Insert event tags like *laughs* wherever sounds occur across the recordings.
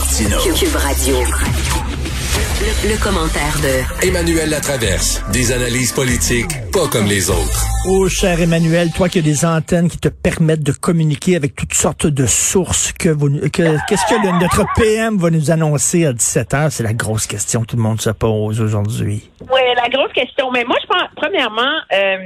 Cube Radio. Le, le commentaire de Emmanuel Latraverse. Des analyses politiques pas comme les autres. Oh, cher Emmanuel, toi qui as des antennes qui te permettent de communiquer avec toutes sortes de sources, que vous, que, qu'est-ce que le- notre PM va nous annoncer à 17 h C'est la grosse question que tout le monde se pose aujourd'hui. Oui, la grosse question. Mais moi, je pense, premièrement, euh,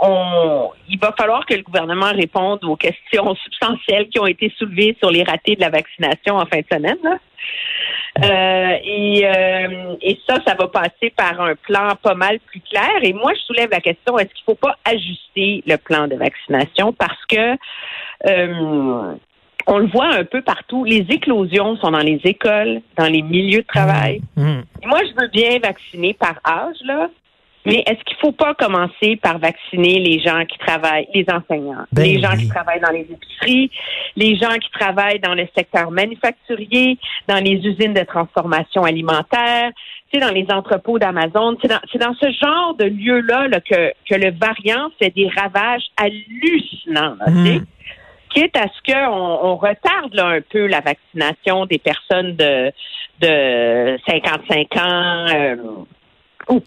on, il va falloir que le gouvernement réponde aux questions substantielles qui ont été soulevées sur les ratés de la vaccination en fin de semaine. là. Euh, et, euh, et ça, ça va passer par un plan pas mal plus clair. Et moi, je soulève la question est-ce qu'il ne faut pas ajuster le plan de vaccination? Parce que euh, on le voit un peu partout. Les éclosions sont dans les écoles, dans les milieux de travail. Hmm. Moi, je veux bien vacciner par âge, là. Mais est-ce qu'il faut pas commencer par vacciner les gens qui travaillent, les enseignants, Ben les gens qui travaillent dans les épiceries, les gens qui travaillent dans le secteur manufacturier, dans les usines de transformation alimentaire, tu sais, dans les entrepôts d'Amazon. C'est dans, dans ce genre de lieu-là là, que, que le variant fait des ravages hallucinants. là, Mhm. quitte à ce qu'on on retarde là, un peu la vaccination des personnes de, de 55 ans euh, ou,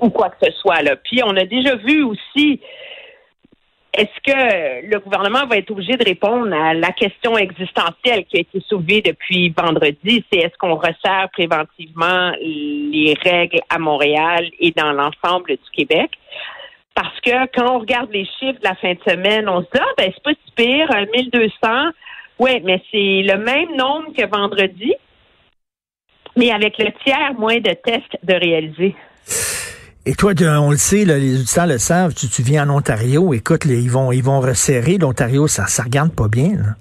ou quoi que ce soit. Là. Puis on a déjà vu aussi, est-ce que le gouvernement va être obligé de répondre à la question existentielle qui a été soulevée depuis vendredi, c'est est-ce qu'on resserre préventivement les règles à Montréal et dans l'ensemble du Québec? Parce que quand on regarde les chiffres de la fin de semaine, on se dit, ah, ben, c'est pas si pire, un 1200. Oui, mais c'est le même nombre que vendredi, mais avec le tiers moins de tests de réaliser. Et toi, on le sait, là, les auditeurs le savent, tu, tu viens en Ontario, écoute, les- ils vont ils vont resserrer. L'Ontario, ça ça regarde pas bien. là.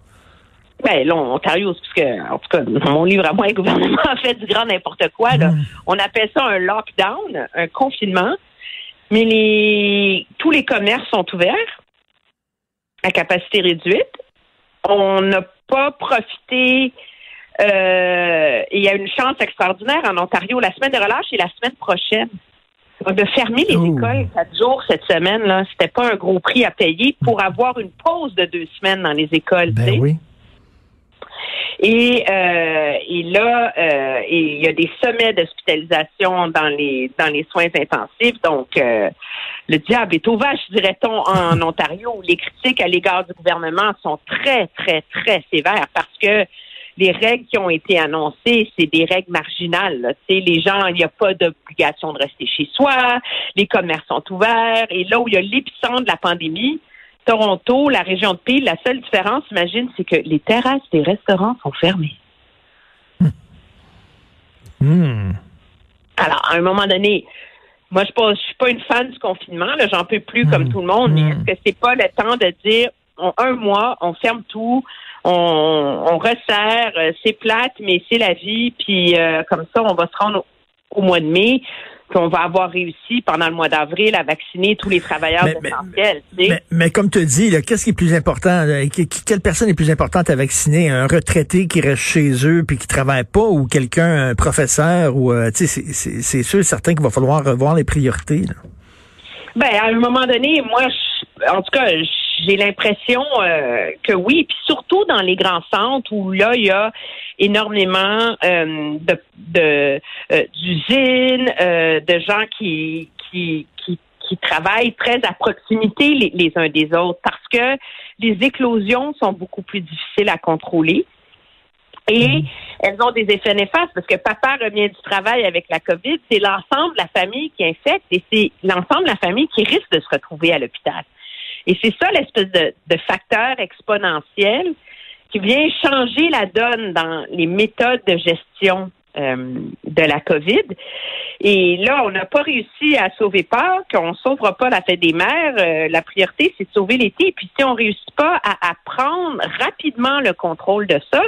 Ben, là, Ontario, parce que, en tout cas, mon livre à moi, le gouvernement *laughs* a fait du grand n'importe quoi, là. On appelle ça un lockdown, un confinement. Mais les, tous les commerces sont ouverts à capacité réduite. On n'a pas profité, euh, il y a une chance extraordinaire en Ontario. La semaine de relâche est la semaine prochaine. De fermer les Oh. écoles quatre jours cette semaine, là, c'était pas un gros prix à payer pour avoir une pause de deux semaines dans les écoles. Ben oui. Et, euh, et là, euh, et il y a des sommets d'hospitalisation dans les dans les soins intensifs. Donc, euh, le diable est au vache, dirait-on, en *laughs* Ontario. où Les critiques à l'égard du gouvernement sont très, très, très sévères parce que les règles qui ont été annoncées, c'est des règles marginales. là. Les gens, il n'y a pas d'obligation de rester chez soi, les commerces sont ouverts. Et là où il y a l'épicentre de la pandémie, Toronto, la région de Peel, la seule différence, imagine, c'est que les terrasses des restaurants sont fermées. Hmm. Alors, à un moment donné, moi, je ne suis pas une fan du confinement, j'en peux plus comme tout le monde, mais est-ce que c'est pas le temps de dire, en un mois, on ferme tout, on, on resserre, euh, c'est plate, mais c'est la vie, puis euh, comme ça, on va se rendre au, au mois de mai, puis on va avoir réussi pendant le mois d'avril à vacciner tous les travailleurs Mais- essentiels. Mais, mais comme tu dis, qu'est-ce qui est plus important? là? Quelle personne est plus importante à vacciner? Un retraité qui reste chez eux puis qui travaille pas ou quelqu'un, un professeur ou euh, tu sais, c'est- sûr certain qu'il va falloir revoir les priorités. là. Ben, à un moment donné, moi, je- en tout cas, j'ai l'impression euh, que oui, puis surtout dans les grands centres où là, il y a énormément euh, de de, euh, d'usines, de gens qui qui qui qui travaillent très à proximité les, les uns des autres parce que les éclosions sont beaucoup plus difficiles à contrôler. Et elles ont des effets néfastes parce que papa revient du travail avec la COVID, c'est l'ensemble de la famille qui infecte et c'est l'ensemble de la famille qui risque de se retrouver à l'hôpital. Et c'est ça l'espèce de, de facteur exponentiel qui vient changer la donne dans les méthodes de gestion euh, de la COVID. Et là, on n'a pas réussi à sauver Pâques, on ne sauvera pas la fête des mères. Euh, la priorité, c'est de sauver l'été. Puis si on ne réussit pas à, à prendre rapidement le contrôle de ça,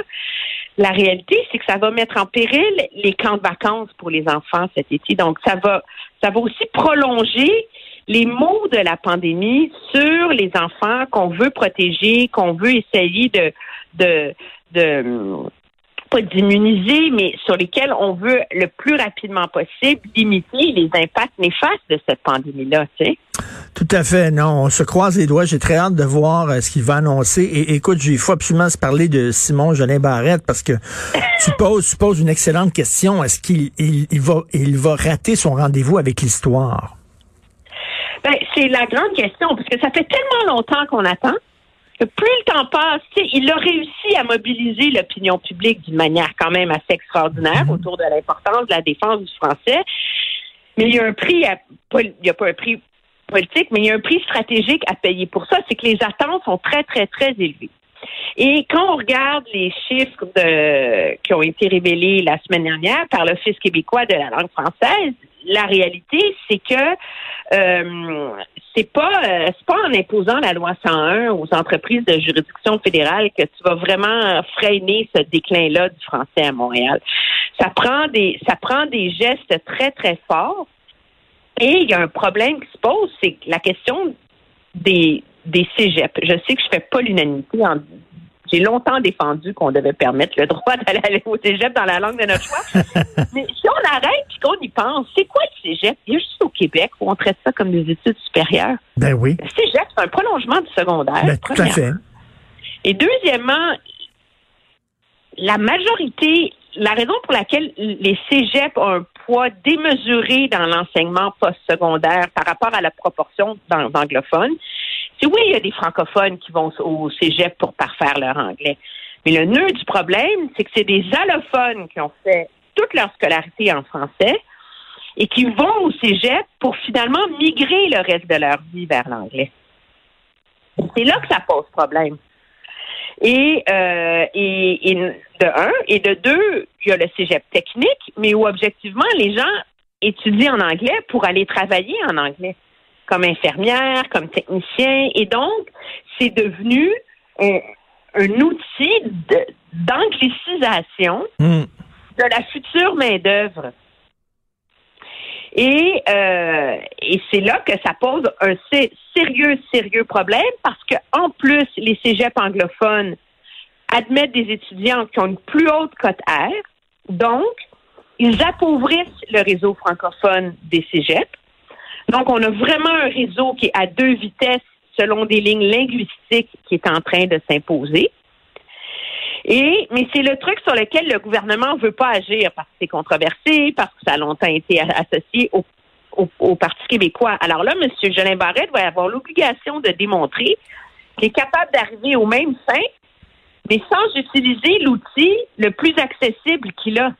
la réalité, c'est que ça va mettre en péril les camps de vacances pour les enfants cet été. Donc, ça va, ça va aussi prolonger les maux de la pandémie sur les enfants qu'on veut protéger, qu'on veut essayer de, de, de pas d'immuniser, mais sur lesquels on veut le plus rapidement possible limiter les impacts néfastes de cette pandémie-là, tu sais. Tout à fait, non. On se croise les doigts. J'ai très hâte de voir euh, ce qu'il va annoncer. Et écoute, il faut absolument se parler de Simon Jolin Barrette parce que *laughs* tu poses, tu poses une excellente question. Est-ce qu'il il, va, il va rater son rendez-vous avec l'histoire? Ben, c'est la grande question parce que ça fait tellement longtemps qu'on attend plus le temps passe, il a réussi à mobiliser l'opinion publique d'une manière quand même assez extraordinaire mhm. autour de l'importance de la défense du français. Mais il y a un prix, il n'y a pas un prix politique, mais il y a un prix stratégique à payer pour ça, c'est que les attentes sont très, très, très élevées. Et quand on regarde les chiffres de, qui ont été révélés la semaine dernière par l'Office québécois de la langue française, la réalité, c'est que euh, c'est pas euh, pas en imposant la loi 101 aux entreprises de juridiction fédérale que tu vas vraiment freiner ce déclin-là du français à Montréal. Ça prend des ça prend des gestes très très forts. Et il y a un problème qui se pose, c'est la question des des cégeps. Je sais que je fais pas l'unanimité en j'ai longtemps défendu qu'on devait permettre le droit *laughs* d'aller au cégep dans la langue de notre choix. *laughs* Mais si on arrête et qu'on y pense, c'est quoi le cégep? Il y a juste au Québec où on traite ça comme des études supérieures. Ben oui. Le cégep, c'est un prolongement du secondaire. Ben, tout à fait. Et deuxièmement, la majorité, la raison pour laquelle les cégeps ont un poids démesuré dans l'enseignement postsecondaire par rapport à la proportion d'anglophones, oui, il y a des francophones qui vont au cégep pour parfaire leur anglais. Mais le nœud du problème, c'est que c'est des allophones qui ont fait toute leur scolarité en français et qui vont au cégep pour finalement migrer le reste de leur vie vers l'anglais. C'est là que ça pose problème. Et, euh, et, et, de un, et de deux, il y a le cégep technique, mais où objectivement, les gens étudient en anglais pour aller travailler en anglais comme infirmière, comme technicien. Et donc, c'est devenu un, outil d'anglicisation hmm. de la future main-d'œuvre. Et, euh, et c'est là que ça pose un sérieux, sérieux problème parce que en plus, les cégeps anglophones admettent des étudiants qui ont une plus haute cote R. Donc, ils appauvrissent le réseau francophone des cégeps. Donc, on a vraiment un réseau qui est à deux vitesses selon des lignes linguistiques qui est en train de s'imposer. Et, mais c'est le truc sur lequel le gouvernement veut pas agir parce que c'est controversé, parce que ça a longtemps été associé au, au, Parti québécois. Alors là, M. Jolin Barrette va avoir l'obligation de démontrer qu'il est capable d'arriver au même fin, mais sans utiliser l'outil le plus accessible qu'il a.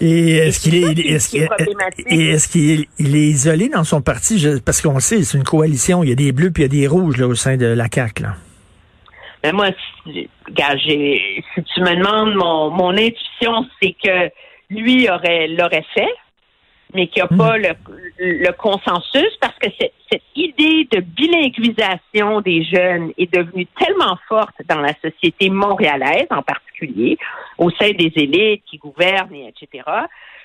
Et est-ce qu'il est, est-ce qu'il est, isolé dans son parti? parce qu'on sait, c'est une coalition. Il y a des bleus puis il y a des rouges là, au sein de la CAQ. Là. Ben moi, si, si tu me demandes mon, mon intuition, c'est que lui aurait l'aurait fait mais qu'il n'y a pas hmm. le, consensus parce que cette, cette idée de bilinguisation des jeunes est devenue tellement forte dans la société montréalaise en particulier, au sein des élites qui gouvernent, et etc.,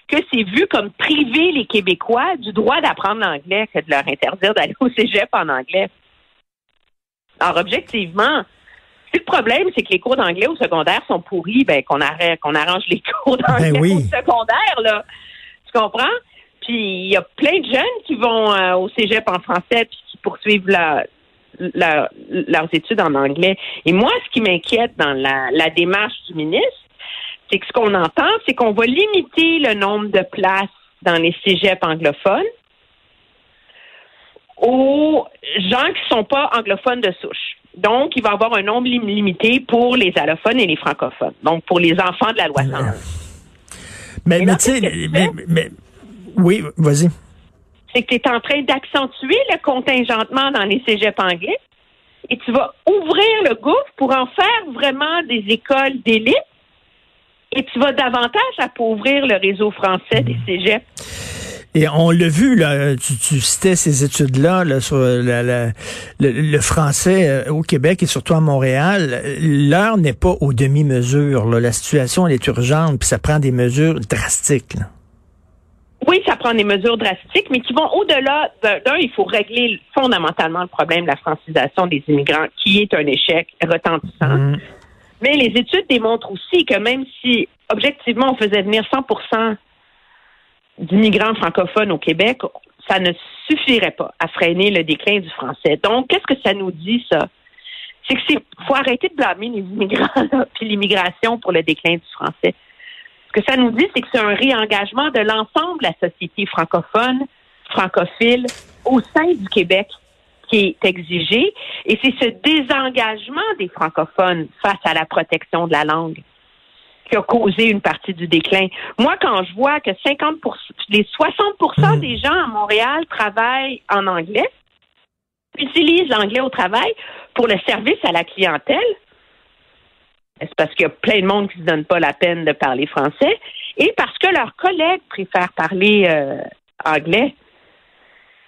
que c'est vu comme priver les Québécois du droit d'apprendre l'anglais que de leur interdire d'aller au cégep en anglais. Alors, objectivement, si le problème, c'est que les cours d'anglais au secondaire sont pourris, ben qu'on arrête, qu'on arrange les *laughs* cours d'anglais ben au secondaire, là. Tu comprends? Puis il y a plein de jeunes qui vont euh, au cégep en français puis qui poursuivent leurs études en anglais. Et moi, ce qui m'inquiète dans la, démarche du ministre, c'est que ce qu'on entend, c'est qu'on va limiter le nombre de places dans les cégeps anglophones aux gens qui ne sont pas anglophones de souche. Donc, il va y avoir un nombre limité pour les allophones et les francophones. Donc, pour les enfants de la loi 101. Mais, mais tu sais, mais, oui, vas-y. C'est que tu es en train d'accentuer le contingentement dans les cégeps anglais et tu vas ouvrir le gouffre pour en faire vraiment des écoles d'élite et tu vas davantage appauvrir le réseau français des cégeps. Et on l'a vu, là, tu, tu citais ces études-là là, sur la, la- le, le français euh, au Québec et surtout à Montréal. L'heure n'est pas aux demi-mesures. La situation elle est urgente, puis ça prend des mesures drastiques. là. Oui, ça prend des mesures drastiques, mais qui vont au-delà d'un, il faut régler fondamentalement le problème de la francisation des immigrants, qui est un échec retentissant. Mm. Mais les études démontrent aussi que même si, objectivement, on faisait venir 100% d'immigrants francophones au Québec, ça ne suffirait pas à freiner le déclin du français. Donc, qu'est-ce que ça nous dit, ça? C'est c'est faut arrêter de blâmer les immigrants là, puis l'immigration pour le déclin du français. Ce que ça nous dit, c'est que c'est un réengagement de l'ensemble de la société francophone, francophile, au sein du Québec qui est exigé. Et c'est ce désengagement des francophones face à la protection de la langue qui a causé une partie du déclin. Moi, quand je vois que 50 les 60% des gens à Montréal travaillent en anglais, utilisent l'anglais au travail pour le service à la clientèle, c'est parce qu'il y a plein de monde qui ne se donne pas la peine de parler français et parce que leurs collègues préfèrent parler euh, anglais.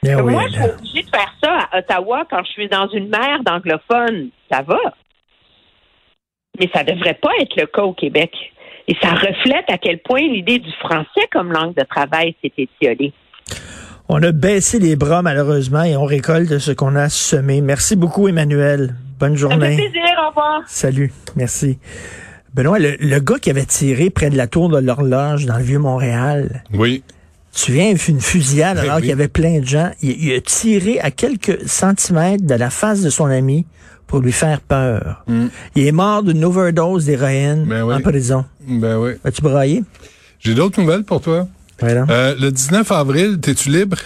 Eh oui, Moi, je suis obligée de faire ça à Ottawa quand je suis dans une mer d'anglophones. Ça va. Mais ça ne devrait pas être le cas au Québec. Et ça reflète à quel point l'idée du français comme langue de travail s'est étiolée. On a baissé les bras malheureusement et on récolte ce qu'on a semé. Merci beaucoup Emmanuel. Bonne Ça me fait journée. plaisir. Au revoir. Salut, merci. Benoît, le, le gars qui avait tiré près de la tour de l'horloge dans le vieux Montréal, Oui. tu viens une fusillade Ben alors oui. qu'il y avait plein de gens. Il, il a tiré à quelques centimètres de la face de son ami pour lui faire peur. Il est mort d'une overdose d'héroïne. Ben oui. en prison. Ben oui. As-tu braillé? J'ai d'autres nouvelles pour toi. Voilà. Euh, le 19 avril, t'es-tu libre?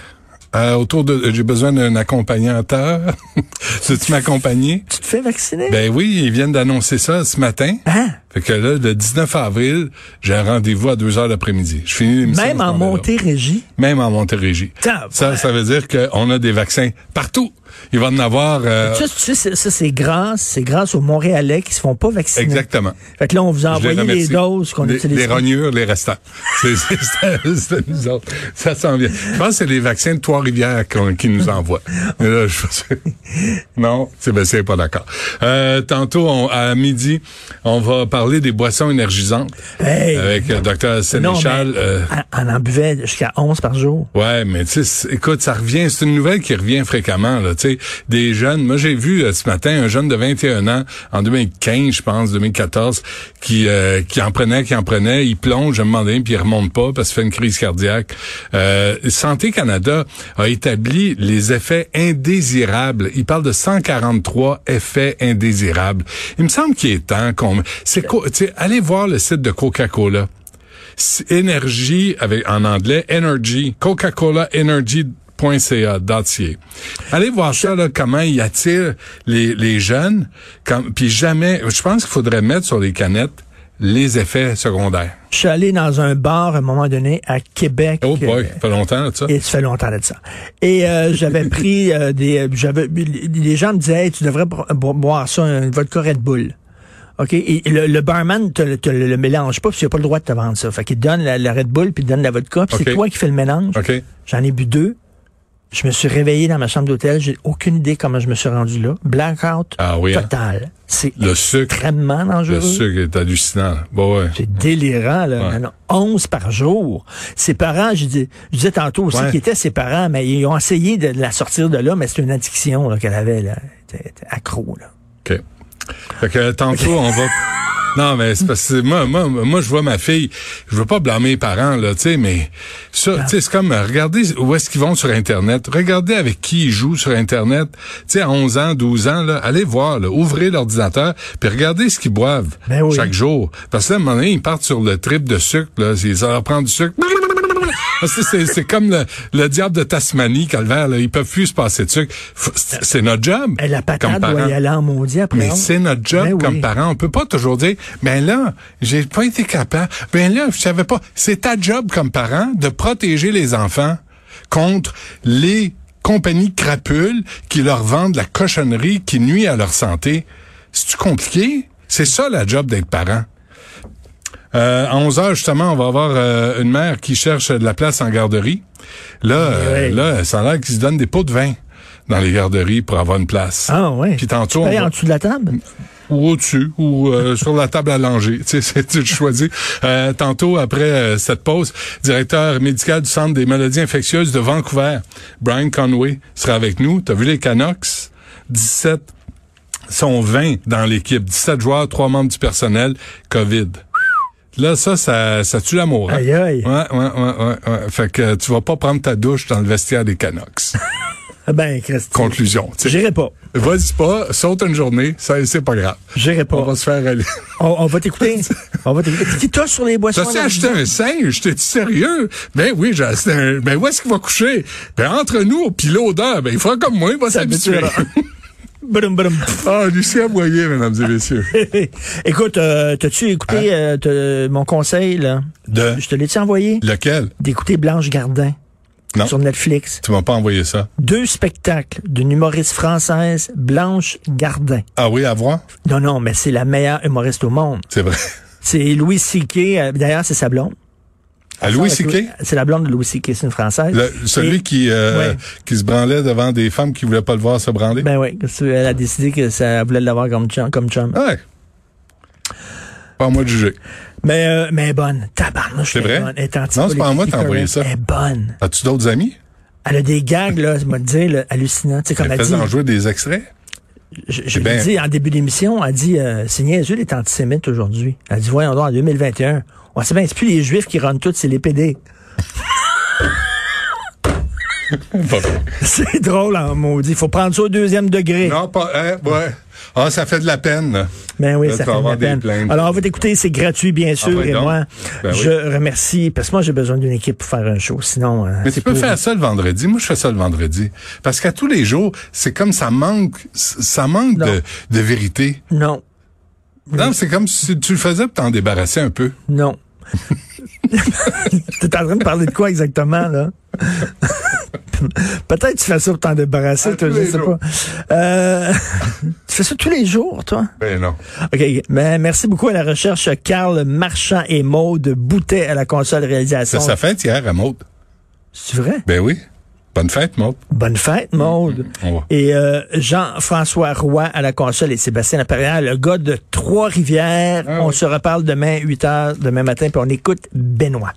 Euh, autour de, j'ai besoin d'un accompagnateur. *laughs* Veux-tu m'accompagner? Tu te fais vacciner? Ben oui, ils viennent d'annoncer ça ce matin. Hein? Fait que là, le 19 avril, j'ai un rendez-vous à 2 heures d'après-midi. Je finis l'émission Même en. Montérégie? Même en Montérégie. Ça, ça veut dire qu'on a des vaccins partout. Il va en avoir... euh, Ça, tu sais, c'est- ça, c'est grâce, c'est grâce aux Montréalais qui se font pas vacciner. exactement. Fait que là, on vous a les envoyé les, doses qu'on utilise. les rognures, les restants. *laughs* C'est nous autres. Ça s'en vient. Je pense que c'est les vaccins de Trois-Rivières qu'on- qui nous envoient. *laughs* Mais là, je- *laughs* non, c'est ben, c'est pas d'accord. Euh, tantôt, on- à midi, on va parler des boissons énergisantes Hey! avec le docteur Non, Sénéchal. euh, on en buvait jusqu'à 11 par jour. Ouais, mais tu sais, écoute, ça revient, c'est une nouvelle qui revient fréquemment, là, tu des jeunes. Moi, j'ai vu euh, ce matin un jeune de 21 ans, en 2015, je pense, 2014, qui euh, qui en prenait, qui en prenait, il plonge, je me demandais, puis il remonte pas parce qu'il fait une crise cardiaque. Euh, Santé Canada a établi les effets indésirables. Il parle de 143 effets indésirables. Il me semble qu'il est temps qu'on... C'est quoi, allez voir le site de Coca-Cola. Énergie avec en anglais energy Coca-Cola Energy.ca .ca. Allez voir ça là comment il attire les, les jeunes puis jamais je pense qu'il faudrait mettre sur les canettes les effets secondaires. Je suis allé dans un bar à un moment donné à Québec. Oh boy, ça fait longtemps là, ça. Et ça fait longtemps de ça. Et euh, j'avais pris euh, des, j'avais, les gens me disaient, Hey, tu devrais bo- bo- boire ça, un vodka Red Bull. OK? Et le, le barman te, le- te le le mélange pas, parce qu'il n'a pas le droit de te vendre ça. Fait qu'il te donne la, la Red Bull, puis il donne la vodka, puis c'est toi qui fais le mélange. OK. J'en ai bu deux. Je me suis réveillé dans ma chambre d'hôtel. J'ai aucune idée comment je me suis rendu là. Blackout Ah oui, hein? total. C'est Le sucre, extrêmement dangereux. le sucre est hallucinant. Bon ouais. C'est délirant, là. Ouais. Non, non, 11 par jour. Ses parents, je, dis, je disais tantôt aussi Ouais. qui étaient ses parents, mais ils ont essayé de la sortir de là, mais c'est une addiction qu'elle avait. Là. Elle était, elle était accro. Là. OK. Fait que tantôt, on va... *laughs* Non, mais c'est parce que moi, moi, moi, je vois ma fille, je veux pas blâmer les parents, là, tu sais, mais ça, tu sais, c'est comme, regardez où est-ce qu'ils vont sur Internet, regardez avec qui ils jouent sur Internet, tu sais, à 11 ans, 12 ans, là, allez voir, là, ouvrez l'ordinateur, puis regardez ce qu'ils boivent Ben oui. chaque jour. Parce que là, à un moment donné, ils partent sur le trip de sucre, là, ils leur prennent du sucre. Que C'est comme le, le diable de Tasmanie, Calvaire, là, ils peuvent plus se passer de sucre. Faut- C'est notre job. Et la comme patate doit y aller en maudit après. Mais c'est notre job Ben oui. comme parent. On peut pas toujours dire, ben là, j'ai pas été capable. Ben là, je savais pas. C'est ta job comme parent de protéger les enfants contre les compagnies crapules qui leur vendent la cochonnerie qui nuit à leur santé. C'est-tu compliqué? C'est ça la job d'être parent. Euh, à 11 heures, justement, on va avoir euh, une mère qui cherche de la place en garderie. Là, euh, Ouais. là, ça a l'air qu'ils se donnent des pots de vin dans les garderies pour avoir une place. Ah ouais. Puis tantôt, on va- en dessous de la table? ou au-dessus, ou euh, *laughs* sur la table à langer. Tu sais, *laughs* c'est tu le choisis. Euh, tantôt, après euh, cette pause, directeur médical du Centre des maladies infectieuses de Vancouver, Brian Conway, sera avec nous. T'as vu les Canucks? 17 sont 20 dans l'équipe. 17 joueurs, 3 membres du personnel, COVID. Là, ça, ça, ça tue l'amour. hein? Aïe, aïe. Ouais, ouais, ouais, ouais, ouais. Fait que tu vas pas prendre ta douche dans le vestiaire des Canucks. Ah Ben, Christy. Conclusion. J'irai pas. Vas-y pas, saute une journée, ça, c'est pas grave. J'irai On pas. va se faire aller. On, on va t'écouter. *laughs* on va t'écouter. Qui touche sur les boissons? Là? acheté un singe? T'es sérieux? Ben oui, j'ai acheté un... Ben où est-ce qu'il va coucher? Ben entre nous, puis l'odeur, ben il fera comme moi, il va s'habituer. *laughs* Ah, Lucien Boyer, mesdames et messieurs. *laughs* Écoute, euh, t'as-tu écouté euh, t'as- mon conseil, là? De? Je te l'ai-tu envoyé? lequel? D'écouter Blanche Gardin Non. sur Netflix. Tu m'as pas envoyé ça. Deux spectacles d'une humoriste française, Blanche Gardin. Ah oui, à voir? Non, non, mais c'est la meilleure humoriste au monde. C'est vrai. C'est Louis C.K. euh, D'ailleurs, c'est sa blonde. À Louis C.K.? C'est la blonde de Louis C.K., c'est une Française. Le- celui Et- qui, euh, Ouais. qui se branlait devant des femmes qui voulaient pas le voir se branler? Ben oui, elle a décidé que ça voulait l'avoir comme chum. Comme chum. ouais. Pas à moi de juger. Mais, euh, mais elle est bonne. Tabarnouche, C'est vrai? bonne. Elle est Non, c'est pas à moi de t'envoyer ça. Elle est bonne. As-tu d'autres amis? Elle a des gags, là, je vais te dire, hallucinants. Tu sais, comme elle, dit, Fais-en jouer des extraits? Je, je ben- l'ai dit en début d'émission, elle dit, euh, c'est niaiseux d'être antisémite aujourd'hui. Elle dit, voyons donc, en 2021. Ouais, c'est bien, c'est plus les juifs qui rendent tout, c'est les PD. *laughs* C'est drôle en maudit. Il faut prendre ça au deuxième degré. non, pas, hein, ouais. Ah, ça fait de la peine. Ben oui, Là, ça fait de la peine. plaintes. Alors, on va t'écouter, c'est gratuit, bien sûr. ouais, et moi, Ben oui. je remercie, parce que moi, j'ai besoin d'une équipe pour faire un show. Sinon, euh, Mais tu peux pour- faire ça le vendredi. Moi, je fais ça le vendredi. Parce qu'à tous les jours, c'est comme ça manque, ça manque de vérité. Non, Non, c'est comme si tu le faisais pour t'en débarrasser un peu. non. *laughs* T'es en train de parler de quoi exactement, là? *laughs* *laughs* Peut-être que tu fais ça pour t'en débarrasser, À toi, je sais jours. pas. Euh, *laughs* tu fais ça tous les jours, toi? Ben non. OK. Mais merci beaucoup à la recherche, Carl Marchand et Maude Boutet à la console réalisation. C'est sa fête hier à Maud. C'est vrai? Ben oui. Bonne fête, Maud. Bonne fête, Maude. On va. Et euh, Jean-François Roy à la console et Sébastien Laperrière, le gars de Trois-Rivières. Ah on oui. se reparle demain, 8 heures, demain matin, puis on écoute Benoît.